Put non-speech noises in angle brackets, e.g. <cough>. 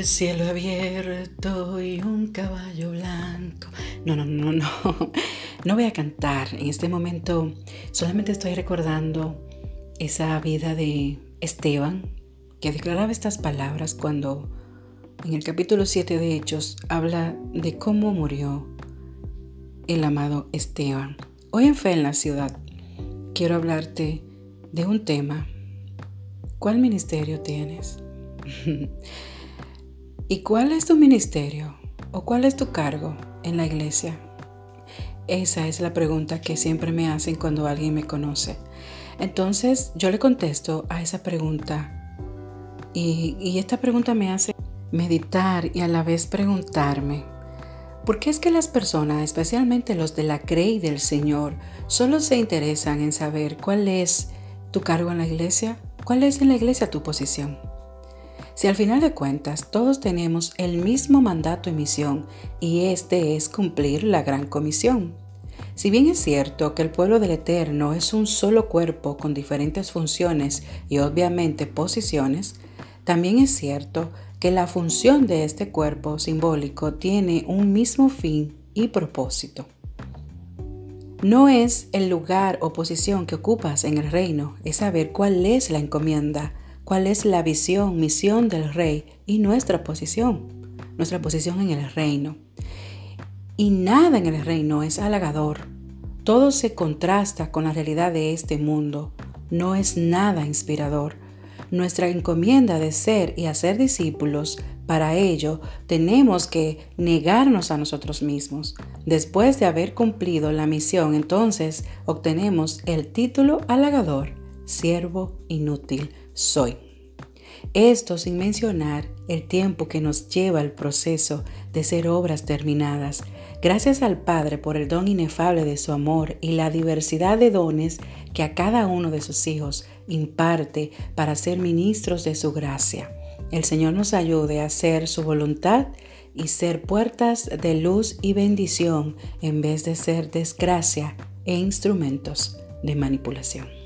el cielo abierto y un caballo blanco. No, no, no, no. <laughs> No voy a cantar. En este momento solamente estoy recordando esa vida de Esteban, que declaraba estas palabras cuando en el capítulo 7 de Hechos habla de cómo murió el amado Esteban. Hoy en Fe en la Ciudad quiero hablarte de un tema. ¿Cuál ministerio tienes? <laughs> ¿Y cuál es tu ministerio o cuál es tu cargo en la iglesia? Esa es la pregunta que siempre me hacen cuando alguien me conoce. Entonces yo le contesto a esa pregunta y, esta pregunta me hace meditar y a la vez preguntarme, ¿por qué es que las personas, especialmente los de la crey del Señor, solo se interesan en saber cuál es tu cargo en la iglesia? ¿Cuál es en la iglesia tu posición? Si al final de cuentas todos tenemos el mismo mandato y misión, y este es cumplir la gran comisión. Si bien es cierto que el pueblo del Eterno es un solo cuerpo con diferentes funciones y obviamente posiciones, también es cierto que la función de este cuerpo simbólico tiene un mismo fin y propósito. No es el lugar o posición que ocupas en el reino, es saber cuál es la encomienda cuál es la visión, misión del rey y nuestra posición, nuestra posición en el reino. Y nada en el reino es halagador. Todo se contrasta con la realidad de este mundo. No es nada inspirador. Nuestra encomienda de ser y hacer discípulos, para ello tenemos que negarnos a nosotros mismos. Después de haber cumplido la misión, entonces obtenemos el título halagador, siervo inútil soy. Esto sin mencionar el tiempo que nos lleva el proceso de ser obras terminadas. Gracias al Padre por el don inefable de su amor y la diversidad de dones que a cada uno de sus hijos imparte para ser ministros de su gracia. El Señor nos ayude a hacer su voluntad y ser puertas de luz y bendición en vez de ser desgracia e instrumentos de manipulación.